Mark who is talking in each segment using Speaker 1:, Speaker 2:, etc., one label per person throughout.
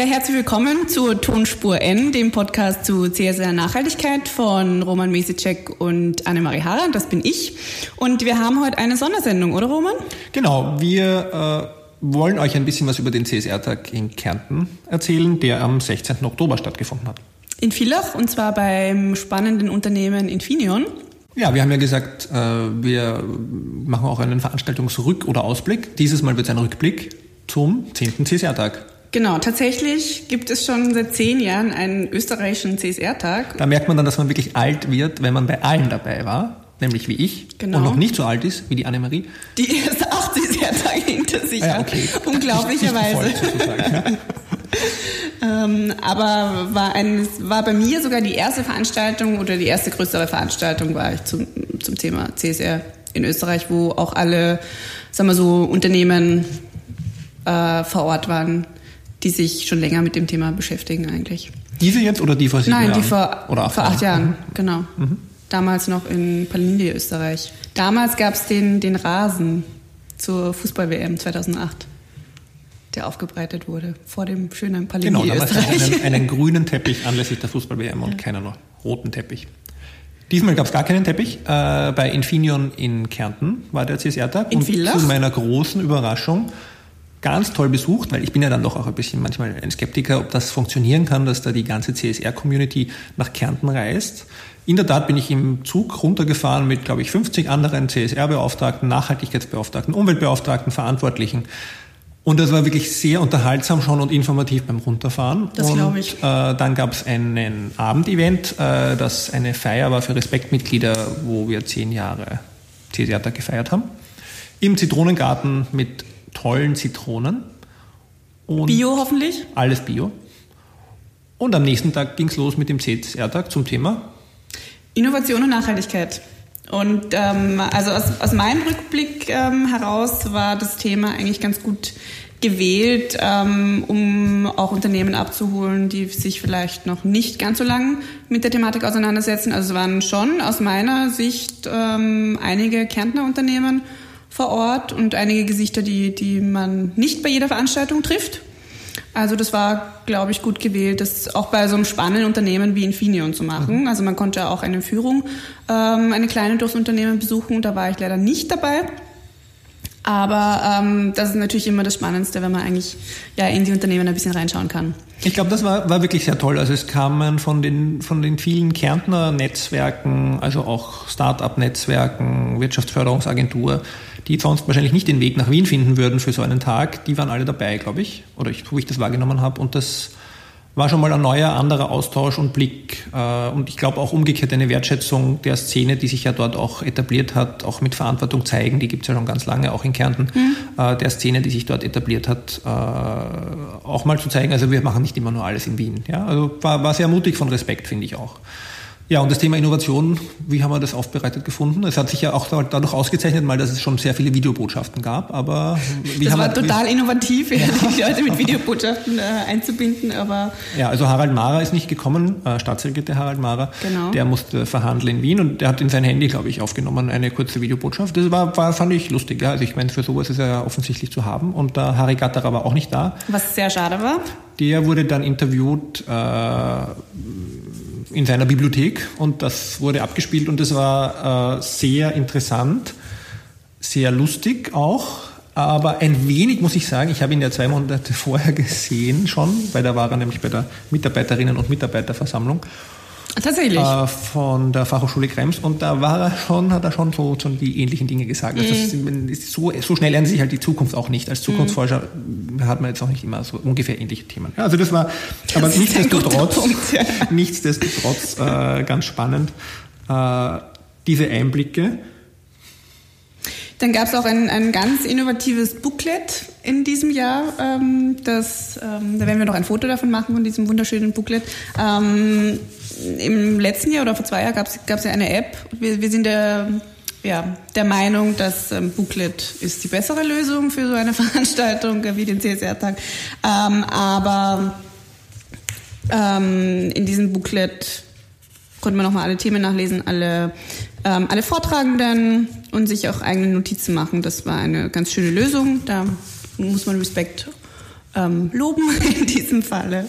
Speaker 1: Ja, herzlich willkommen zur Tonspur N, dem Podcast zu CSR Nachhaltigkeit von Roman Mesicek und Annemarie Harrer. Das bin ich. Und wir haben heute eine Sondersendung, oder Roman?
Speaker 2: Genau, wir äh, wollen euch ein bisschen was über den CSR-Tag in Kärnten erzählen, der am 16. Oktober stattgefunden hat.
Speaker 1: In Villach und zwar beim spannenden Unternehmen Infineon.
Speaker 2: Ja, wir haben ja gesagt, äh, wir machen auch einen Veranstaltungsrück- oder Ausblick. Dieses Mal wird es ein Rückblick zum 10. CSR-Tag.
Speaker 1: Genau, tatsächlich gibt es schon seit zehn Jahren einen österreichischen CSR-Tag.
Speaker 2: Da merkt man dann, dass man wirklich alt wird, wenn man bei allen dabei war, nämlich wie ich genau. und noch nicht so alt ist wie die Annemarie.
Speaker 1: Die erst acht CSR-Tage hinter sich
Speaker 2: ah ja, okay.
Speaker 1: hat, unglaublicherweise. ähm, aber war, ein, war bei mir sogar die erste Veranstaltung oder die erste größere Veranstaltung war ich zum, zum Thema CSR in Österreich, wo auch alle, sagen wir so, Unternehmen äh, vor Ort waren die sich schon länger mit dem Thema beschäftigen eigentlich.
Speaker 2: Diese jetzt oder die vor sieben
Speaker 1: Nein,
Speaker 2: Jahren?
Speaker 1: die vor, oder acht vor acht Jahren, Jahren genau. Mhm. Damals noch in Palindi, Österreich. Damals gab es den, den Rasen zur Fußball-WM 2008, der aufgebreitet wurde vor dem schönen Palindi,
Speaker 2: genau. Genau, einen, einen grünen Teppich anlässlich der Fußball-WM und ja. keinen noch roten Teppich. Diesmal gab es gar keinen Teppich. Äh, bei Infineon in Kärnten war der CSR-Tag.
Speaker 1: Und
Speaker 2: zu meiner großen Überraschung ganz toll besucht, weil ich bin ja dann doch auch ein bisschen manchmal ein Skeptiker, ob das funktionieren kann, dass da die ganze CSR-Community nach Kärnten reist. In der Tat bin ich im Zug runtergefahren mit, glaube ich, 50 anderen CSR-Beauftragten, Nachhaltigkeitsbeauftragten, Umweltbeauftragten, Verantwortlichen. Und das war wirklich sehr unterhaltsam schon und informativ beim Runterfahren.
Speaker 1: Das glaube ich.
Speaker 2: Äh, dann gab es einen Abendevent, äh, das eine Feier war für Respektmitglieder, wo wir zehn Jahre CSR-Tag gefeiert haben. Im Zitronengarten mit tollen Zitronen.
Speaker 1: Und Bio hoffentlich?
Speaker 2: Alles Bio. Und am nächsten Tag ging es los mit dem CSR-Tag zum Thema
Speaker 1: Innovation und Nachhaltigkeit. Und ähm, also aus, aus meinem Rückblick ähm, heraus war das Thema eigentlich ganz gut gewählt, ähm, um auch Unternehmen abzuholen, die sich vielleicht noch nicht ganz so lang mit der Thematik auseinandersetzen. Also es waren schon aus meiner Sicht ähm, einige Kärntner Unternehmen vor Ort und einige Gesichter, die, die man nicht bei jeder Veranstaltung trifft. Also das war, glaube ich, gut gewählt, das auch bei so einem spannenden Unternehmen wie Infineon zu machen. Mhm. Also man konnte auch eine Führung, ähm, eine kleine durchs Unternehmen besuchen. Da war ich leider nicht dabei. Aber ähm, das ist natürlich immer das Spannendste, wenn man eigentlich ja in die Unternehmen ein bisschen reinschauen kann.
Speaker 2: Ich glaube, das war, war wirklich sehr toll. Also es kamen von den, von den vielen Kärntner Netzwerken, also auch Start-up-Netzwerken, Wirtschaftsförderungsagentur, die sonst wahrscheinlich nicht den Weg nach Wien finden würden für so einen Tag, die waren alle dabei, glaube ich, oder ich, wo ich das wahrgenommen habe. Und das war schon mal ein neuer, anderer Austausch und Blick. Äh, und ich glaube auch umgekehrt eine Wertschätzung der Szene, die sich ja dort auch etabliert hat, auch mit Verantwortung zeigen, die gibt es ja schon ganz lange, auch in Kärnten, mhm. der Szene, die sich dort etabliert hat, äh, auch mal zu zeigen, also wir machen nicht immer nur alles in Wien. Ja? Also war, war sehr mutig von Respekt, finde ich auch. Ja, und das Thema Innovation, wie haben wir das aufbereitet gefunden? Es hat sich ja auch dadurch ausgezeichnet, mal, dass es schon sehr viele Videobotschaften gab, aber
Speaker 1: wie das haben war wir, total innovativ, ja. die Leute mit Videobotschaften äh, einzubinden, aber
Speaker 2: ja, also Harald Mara ist nicht gekommen, äh, Staatssekretär Harald Mara,
Speaker 1: genau.
Speaker 2: der musste verhandeln in Wien und der hat in sein Handy, glaube ich, aufgenommen eine kurze Videobotschaft. Das war, war fand ich lustig, ja. Also ich meine, für sowas ist er ja offensichtlich zu haben und der Harry Gatterer war auch nicht da.
Speaker 1: Was sehr schade war.
Speaker 2: Der wurde dann interviewt. Äh, in seiner Bibliothek und das wurde abgespielt und das war äh, sehr interessant, sehr lustig auch, aber ein wenig muss ich sagen, ich habe ihn ja zwei Monate vorher gesehen schon, weil da war er nämlich bei der Mitarbeiterinnen- und Mitarbeiterversammlung
Speaker 1: Tatsächlich. Äh,
Speaker 2: von der Fachhochschule Krems und da war er schon, hat er schon so, so die ähnlichen Dinge gesagt. Also mhm. das, so, so schnell lernen sich halt die Zukunft auch nicht. Als Zukunftsforscher mhm. hat man jetzt auch nicht immer so ungefähr ähnliche Themen. Ja, also das war, das aber nichtsdestotrotz, Punkt, ja. nichtsdestotrotz äh, ganz spannend, äh, diese Einblicke.
Speaker 1: Dann gab es auch ein, ein ganz innovatives Booklet in diesem Jahr. Ähm, das, ähm, da werden wir noch ein Foto davon machen, von diesem wunderschönen Booklet. Ähm, Im letzten Jahr oder vor zwei Jahren gab es ja eine App. Wir, wir sind der, ja, der Meinung, dass ähm, Booklet ist die bessere Lösung für so eine Veranstaltung wie den CSR-Tag. Ähm, aber ähm, in diesem Booklet konnte man nochmal alle Themen nachlesen, alle, ähm, alle Vortragenden und sich auch eigene Notizen machen. Das war eine ganz schöne Lösung. Da muss man Respekt ähm, loben in diesem Falle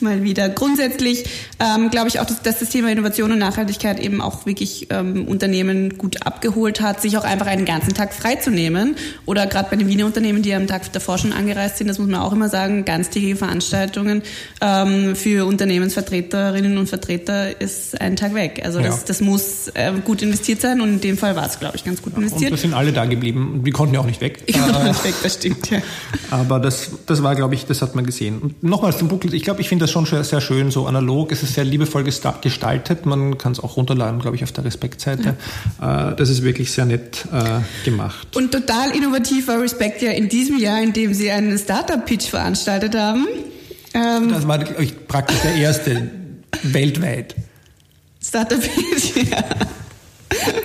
Speaker 1: mal wieder. Grundsätzlich ähm, glaube ich auch, dass, dass, das Thema Innovation und Nachhaltigkeit eben auch wirklich ähm, Unternehmen gut abgeholt hat, sich auch einfach einen ganzen Tag freizunehmen. Oder gerade bei den Wiener Unternehmen, die am Tag davor schon angereist sind, das muss man auch immer sagen, ganztägige Veranstaltungen ähm, für Unternehmensvertreterinnen und Vertreter ist ein Tag weg. Also das, ja. das muss äh, gut investiert sein und in dem Fall war es, glaube ich, ganz gut investiert.
Speaker 2: Und wir sind alle da geblieben. Wir konnten ja auch nicht weg.
Speaker 1: Ich konnte äh, nicht weg, das stimmt, ja.
Speaker 2: Aber das, das war glaube ich, das hat man gesehen. Und nochmals zum Booklet, ich glaube, ich finde das schon sehr schön, so analog, es ist sehr liebevoll gestaltet, man kann es auch runterladen, glaube ich, auf der Respektseite. Ja. Äh, das ist wirklich sehr nett äh, gemacht.
Speaker 1: Und total innovativer Respekt ja in diesem Jahr, in dem sie einen Startup-Pitch veranstaltet haben.
Speaker 2: Ähm, das war, glaube ich, praktisch der erste weltweit.
Speaker 1: Startup-Pitch, ja.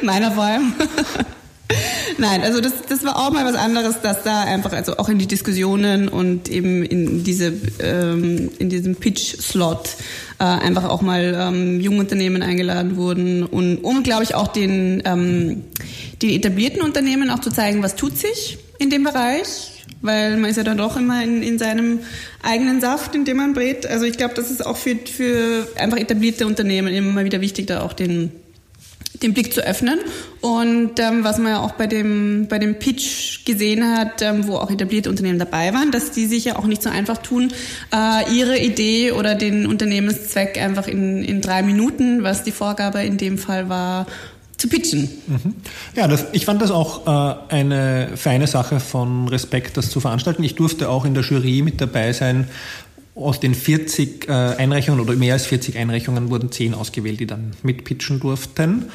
Speaker 1: Meiner vor allem. Nein, also das, das war auch mal was anderes, dass da einfach also auch in die Diskussionen und eben in diese ähm, in diesem Pitch-Slot äh, einfach auch mal ähm, Jungunternehmen eingeladen wurden und um, glaube ich, auch den ähm, den etablierten Unternehmen auch zu zeigen, was tut sich in dem Bereich, weil man ist ja dann doch immer in, in seinem eigenen Saft, in dem man brät. Also ich glaube, das ist auch für, für einfach etablierte Unternehmen immer mal wieder wichtig, da auch den den Blick zu öffnen. Und ähm, was man ja auch bei dem, bei dem Pitch gesehen hat, ähm, wo auch etablierte Unternehmen dabei waren, dass die sich ja auch nicht so einfach tun, äh, ihre Idee oder den Unternehmenszweck einfach in, in drei Minuten, was die Vorgabe in dem Fall war, zu pitchen.
Speaker 2: Mhm. Ja, das, ich fand das auch äh, eine feine Sache von Respekt, das zu veranstalten. Ich durfte auch in der Jury mit dabei sein aus den 40 äh, Einreichungen oder mehr als 40 Einreichungen wurden 10 ausgewählt, die dann mitpitchen durften.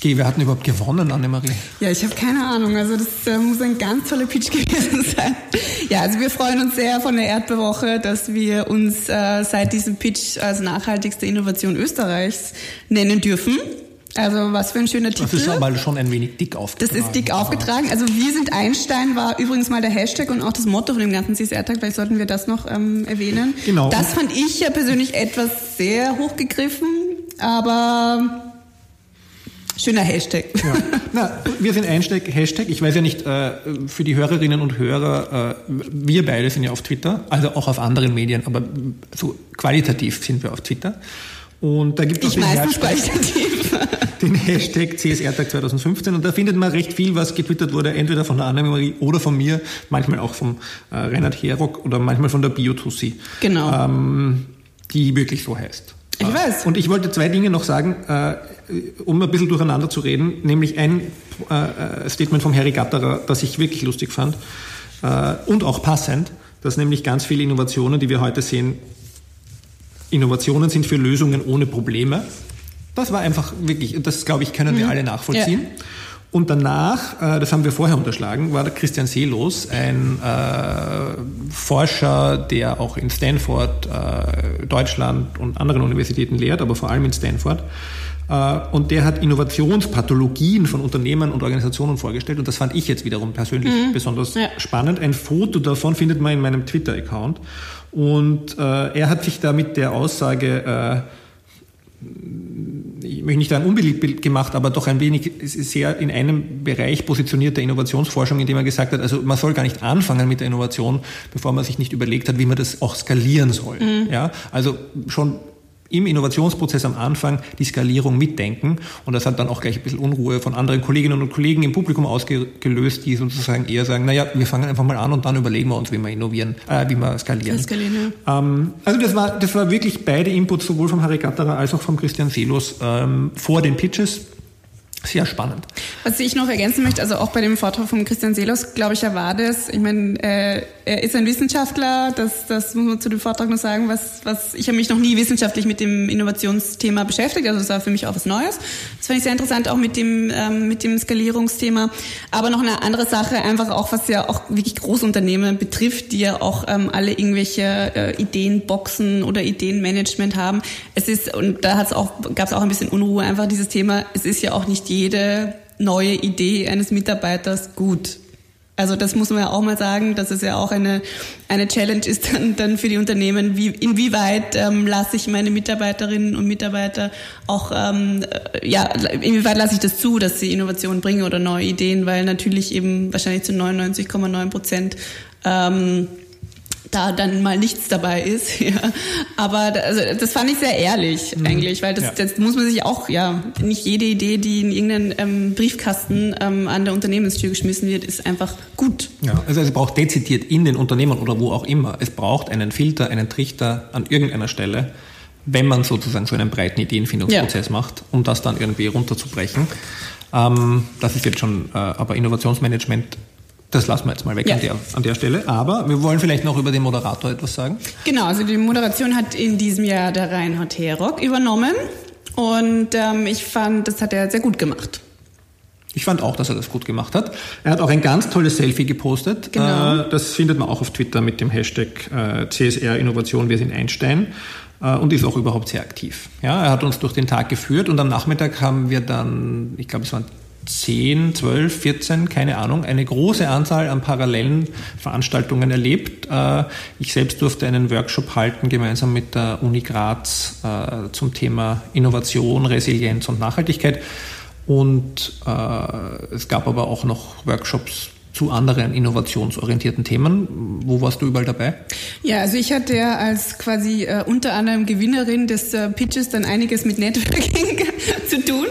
Speaker 2: Okay, wer hat denn überhaupt gewonnen, Annemarie?
Speaker 1: Ja, ich habe keine Ahnung. Also das äh, muss ein ganz toller Pitch gewesen sein. Ja, also wir freuen uns sehr von der Erdbewoche, dass wir uns äh, seit diesem Pitch als nachhaltigste Innovation Österreichs nennen dürfen. Also was für ein schöner Titel.
Speaker 2: Das ist aber schon ein wenig dick aufgetragen.
Speaker 1: Das ist dick aufgetragen. Also wir sind Einstein war übrigens mal der Hashtag und auch das Motto von dem ganzen CSR-Tag. Vielleicht sollten wir das noch ähm, erwähnen. Genau. Das fand ich ja persönlich etwas sehr hochgegriffen, aber Schöner Hashtag. Ja.
Speaker 2: Na, wir sind Einsteig, Hashtag. Ich weiß ja nicht, äh, für die Hörerinnen und Hörer, äh, wir beide sind ja auf Twitter, also auch auf anderen Medien, aber so qualitativ sind wir auf Twitter. Und da gibt es
Speaker 1: den Hashtag,
Speaker 2: den Hashtag CSR-Tag 2015 und da findet man recht viel, was getwittert wurde, entweder von der Annemarie oder von mir, manchmal auch vom äh, Reinhard Herock oder manchmal von der Biotussi.
Speaker 1: Genau. Ähm,
Speaker 2: die wirklich so heißt.
Speaker 1: Ich weiß.
Speaker 2: Und ich wollte zwei Dinge noch sagen, äh, um ein bisschen durcheinander zu reden, nämlich ein äh, Statement vom Harry Gatterer, das ich wirklich lustig fand äh, und auch passend, dass nämlich ganz viele Innovationen, die wir heute sehen, Innovationen sind für Lösungen ohne Probleme. Das war einfach wirklich, das glaube ich, können wir mhm. alle nachvollziehen. Ja. Und danach, äh, das haben wir vorher unterschlagen, war der Christian Seelos, ein äh, Forscher, der auch in Stanford, äh, Deutschland und anderen Universitäten lehrt, aber vor allem in Stanford. Äh, und der hat Innovationspathologien von Unternehmen und Organisationen vorgestellt. Und das fand ich jetzt wiederum persönlich mhm. besonders ja. spannend. Ein Foto davon findet man in meinem Twitter-Account. Und äh, er hat sich da mit der Aussage, ich möchte nicht ein unbeliebt gemacht, aber doch ein wenig sehr in einem Bereich positioniert der Innovationsforschung, indem er gesagt hat, also man soll gar nicht anfangen mit der Innovation, bevor man sich nicht überlegt hat, wie man das auch skalieren soll. Mhm. Ja, also schon im Innovationsprozess am Anfang die Skalierung mitdenken. Und das hat dann auch gleich ein bisschen Unruhe von anderen Kolleginnen und Kollegen im Publikum ausgelöst, die sozusagen eher sagen, naja, wir fangen einfach mal an und dann überlegen wir uns, wie wir innovieren, äh, wie wir skalieren. skalieren ja. ähm, also das war, das war wirklich beide Inputs, sowohl vom Harry Gatterer als auch vom Christian Selos ähm, vor den Pitches. Sehr spannend.
Speaker 1: Was ich noch ergänzen möchte, also auch bei dem Vortrag von Christian Selos, glaube ich, er war das. Ich meine, äh, er ist ein Wissenschaftler, das, das muss man zu dem Vortrag noch sagen, was, was ich habe mich noch nie wissenschaftlich mit dem Innovationsthema beschäftigt, also das war für mich auch was Neues. Das fand ich sehr interessant, auch mit dem, ähm, mit dem Skalierungsthema. Aber noch eine andere Sache, einfach auch, was ja auch wirklich Großunternehmen betrifft, die ja auch ähm, alle irgendwelche äh, Ideenboxen oder Ideenmanagement haben. Es ist, und da gab es auch ein bisschen Unruhe, einfach dieses Thema, es ist ja auch nicht jede neue Idee eines Mitarbeiters gut. Also das muss man ja auch mal sagen, dass es ja auch eine, eine Challenge ist dann, dann für die Unternehmen, wie, inwieweit ähm, lasse ich meine Mitarbeiterinnen und Mitarbeiter auch, ähm, ja, inwieweit lasse ich das zu, dass sie Innovationen bringen oder neue Ideen, weil natürlich eben wahrscheinlich zu 99,9 Prozent ähm, da dann mal nichts dabei ist. Ja. Aber da, also das fand ich sehr ehrlich mhm. eigentlich, weil das, ja. das muss man sich auch, ja, nicht jede Idee, die in irgendeinen ähm, Briefkasten ähm, an der Unternehmenstür geschmissen wird, ist einfach gut.
Speaker 2: Ja, also es braucht dezidiert in den Unternehmen oder wo auch immer, es braucht einen Filter, einen Trichter an irgendeiner Stelle, wenn man sozusagen so einen breiten Ideenfindungsprozess ja. macht, um das dann irgendwie runterzubrechen. Ähm, das ist jetzt schon, äh, aber Innovationsmanagement das lassen wir jetzt mal weg ja. an, der, an der Stelle. Aber wir wollen vielleicht noch über den Moderator etwas sagen.
Speaker 1: Genau, also die Moderation hat in diesem Jahr der Reinhard Herock übernommen. Und ähm, ich fand, das hat er sehr gut gemacht.
Speaker 2: Ich fand auch, dass er das gut gemacht hat. Er hat auch ein ganz tolles Selfie gepostet. Genau. Äh, das findet man auch auf Twitter mit dem Hashtag äh, CSR Innovation, wir sind Einstein äh, und ist auch überhaupt sehr aktiv. Ja, er hat uns durch den Tag geführt und am Nachmittag haben wir dann, ich glaube, es waren 10, 12, 14, keine Ahnung, eine große Anzahl an parallelen Veranstaltungen erlebt. Äh, ich selbst durfte einen Workshop halten, gemeinsam mit der Uni Graz äh, zum Thema Innovation, Resilienz und Nachhaltigkeit. Und äh, es gab aber auch noch Workshops zu anderen innovationsorientierten Themen. Wo warst du überall dabei?
Speaker 1: Ja, also ich hatte ja als quasi äh, unter anderem Gewinnerin des äh, Pitches dann einiges mit Networking zu tun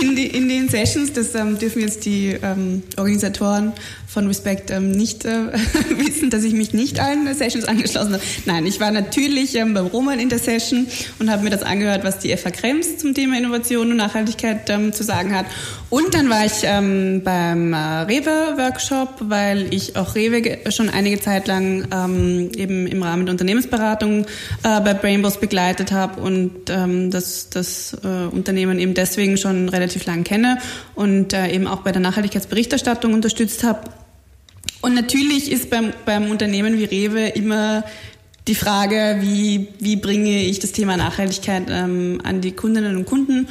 Speaker 1: in, die, in den Sessions. Das ähm, dürfen jetzt die ähm, Organisatoren von Respect ähm, nicht äh, wissen, dass ich mich nicht allen Sessions angeschlossen habe. Nein, ich war natürlich ähm, beim Roman in der Session und habe mir das angehört, was die FH Krems zum Thema Innovation und Nachhaltigkeit ähm, zu sagen hat. Und dann war ich ähm, beim äh, Rewe-Workshop, weil ich auch Rewe schon einige Zeit lang ähm, eben im Rahmen der Unternehmensberatung äh, bei Brainbows begleitet habe und ähm, das, das äh, Unternehmen eben deswegen schon relativ lang kenne und äh, eben auch bei der Nachhaltigkeitsberichterstattung unterstützt habe. Und natürlich ist beim, beim Unternehmen wie Rewe immer die Frage, wie, wie bringe ich das Thema Nachhaltigkeit ähm, an die Kundinnen und Kunden.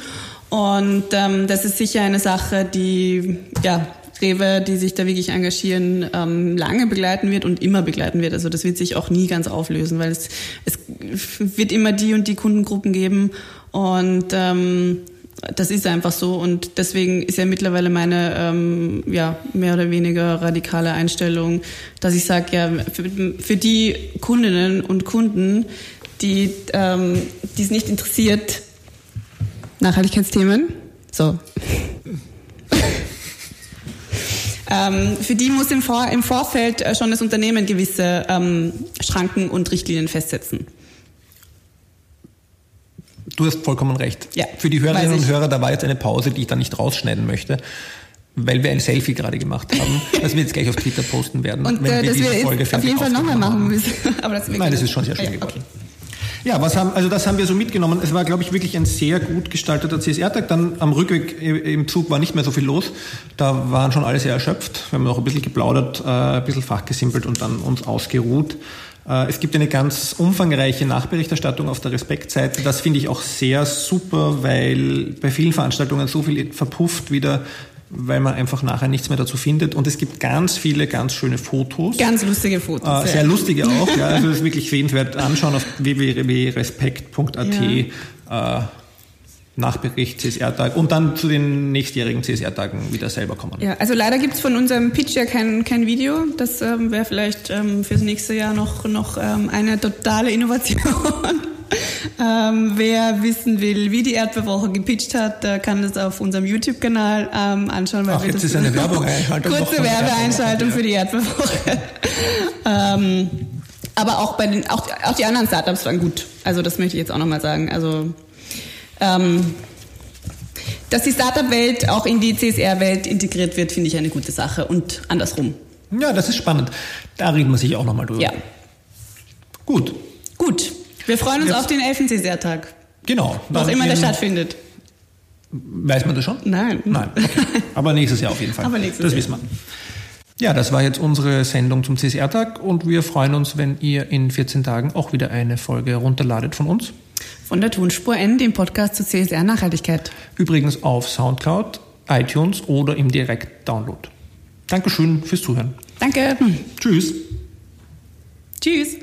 Speaker 1: Und ähm, das ist sicher eine Sache, die ja, Rewe, die sich da wirklich engagieren, ähm, lange begleiten wird und immer begleiten wird. Also das wird sich auch nie ganz auflösen, weil es, es wird immer die und die Kundengruppen geben. Und ähm, das ist einfach so und deswegen ist ja mittlerweile meine ähm, ja mehr oder weniger radikale Einstellung, dass ich sage ja für, für, die Kundinnen und Kunden, die ähm, die es nicht interessiert Nachhaltigkeitsthemen, so ähm, für die muss im, Vor im Vorfeld schon das Unternehmen gewisse ähm, Schranken und Richtlinien festsetzen.
Speaker 2: Du hast vollkommen recht. Ja, Für die Hörerinnen und Hörer, da war jetzt eine Pause, die ich da nicht rausschneiden möchte weil wir ein Selfie gerade gemacht haben, das wir jetzt gleich auf Twitter posten werden.
Speaker 1: Und wenn äh, wir diese Folge auf jeden Fall nochmal machen müssen.
Speaker 2: Aber das Nein, das ist schon sehr schön geworden. Okay. Ja, was haben, also das haben wir so mitgenommen. Es war, glaube ich, wirklich ein sehr gut gestalteter CSR-Tag. Dann am Rückweg im Zug war nicht mehr so viel los. Da waren schon alle sehr erschöpft. Wir haben noch ein bisschen geplaudert, äh, ein bisschen fachgesimpelt und dann uns ausgeruht. Äh, es gibt eine ganz umfangreiche Nachberichterstattung auf der Respektseite. Das finde ich auch sehr super, weil bei vielen Veranstaltungen so viel verpufft wieder weil man einfach nachher nichts mehr dazu findet. Und es gibt ganz viele ganz schöne Fotos.
Speaker 1: Ganz lustige Fotos.
Speaker 2: Äh, sehr ja. lustige auch. ja, also das ist wirklich sehenswert. Anschauen auf www.respekt.at. Ja. Äh, Nachbericht CSR-Tag und dann zu den nächstjährigen CSR-Tagen wieder selber kommen.
Speaker 1: Ja, also leider gibt's von unserem Pitch ja kein, kein Video. Das ähm, wäre vielleicht ähm, fürs nächste Jahr noch, noch ähm, eine totale Innovation. ähm, wer wissen will, wie die Erdbeerwoche gepitcht hat, der kann das auf unserem YouTube-Kanal ähm, anschauen.
Speaker 2: Weil Ach, jetzt ist eine Werbeeinschaltung.
Speaker 1: Kurze Werbeeinschaltung für die Erdbeerwoche. ähm, aber auch bei den, auch, auch die anderen Startups waren gut. Also das möchte ich jetzt auch nochmal sagen. Also ähm, dass die Startup-Welt auch in die CSR-Welt integriert wird, finde ich eine gute Sache und andersrum.
Speaker 2: Ja, das ist spannend. Da reden wir sich auch nochmal drüber. Ja. Gut.
Speaker 1: Gut. Wir freuen uns Jetzt, auf den 11. CSR-Tag.
Speaker 2: Genau.
Speaker 1: Was immer der stattfindet.
Speaker 2: Weiß man das schon?
Speaker 1: Nein.
Speaker 2: Nein. Okay. Aber nächstes Jahr auf jeden Fall.
Speaker 1: Aber nächstes
Speaker 2: das Jahr. wissen wir. Ja, das war jetzt unsere Sendung zum CSR-Tag und wir freuen uns, wenn ihr in 14 Tagen auch wieder eine Folge runterladet von uns.
Speaker 1: Von der Tonspur N, dem Podcast zur CSR-Nachhaltigkeit.
Speaker 2: Übrigens auf Soundcloud, iTunes oder im Direkt-Download. Dankeschön fürs Zuhören.
Speaker 1: Danke.
Speaker 2: Tschüss.
Speaker 1: Tschüss.